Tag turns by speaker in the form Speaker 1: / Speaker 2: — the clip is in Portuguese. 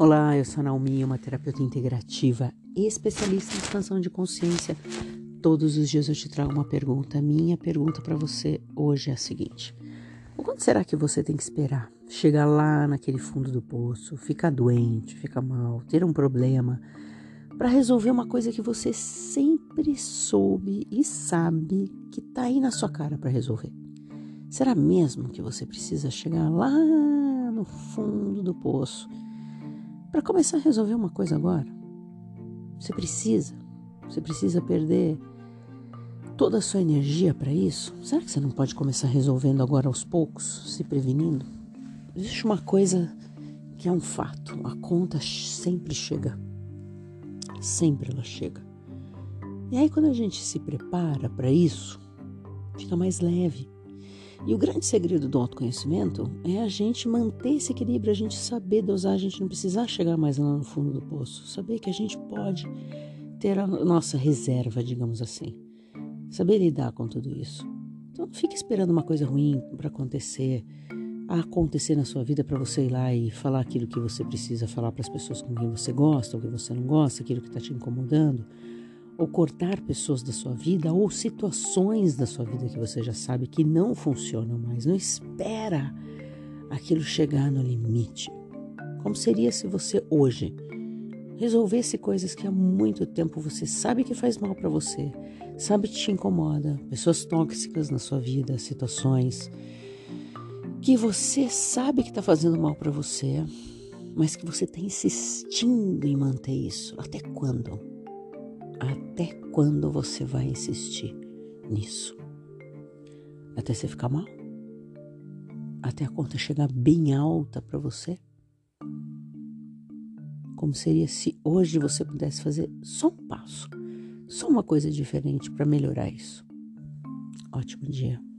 Speaker 1: Olá, eu sou a Naomi, uma terapeuta integrativa especialista em expansão de consciência. Todos os dias eu te trago uma pergunta. Minha pergunta para você hoje é a seguinte: o quanto será que você tem que esperar? Chegar lá naquele fundo do poço, ficar doente, ficar mal, ter um problema, para resolver uma coisa que você sempre soube e sabe que tá aí na sua cara para resolver? Será mesmo que você precisa chegar lá no fundo do poço? Para começar a resolver uma coisa agora, você precisa, você precisa perder toda a sua energia para isso? Será que você não pode começar resolvendo agora aos poucos, se prevenindo? Existe uma coisa que é um fato: a conta sempre chega. Sempre ela chega. E aí, quando a gente se prepara para isso, fica mais leve. E o grande segredo do autoconhecimento é a gente manter esse equilíbrio, a gente saber dosar, a gente não precisar chegar mais lá no fundo do poço, saber que a gente pode ter a nossa reserva, digamos assim, saber lidar com tudo isso. Então não fique esperando uma coisa ruim para acontecer, acontecer na sua vida para você ir lá e falar aquilo que você precisa falar para as pessoas com quem você gosta ou que você não gosta, aquilo que está te incomodando ou cortar pessoas da sua vida ou situações da sua vida que você já sabe que não funcionam mais. Não espera aquilo chegar no limite. Como seria se você hoje resolvesse coisas que há muito tempo você sabe que faz mal para você, sabe que te incomoda, pessoas tóxicas na sua vida, situações que você sabe que está fazendo mal para você, mas que você está insistindo em manter isso. Até quando? Até quando você vai insistir nisso? Até você ficar mal? Até a conta chegar bem alta para você? Como seria se hoje você pudesse fazer só um passo, só uma coisa diferente para melhorar isso? Ótimo dia.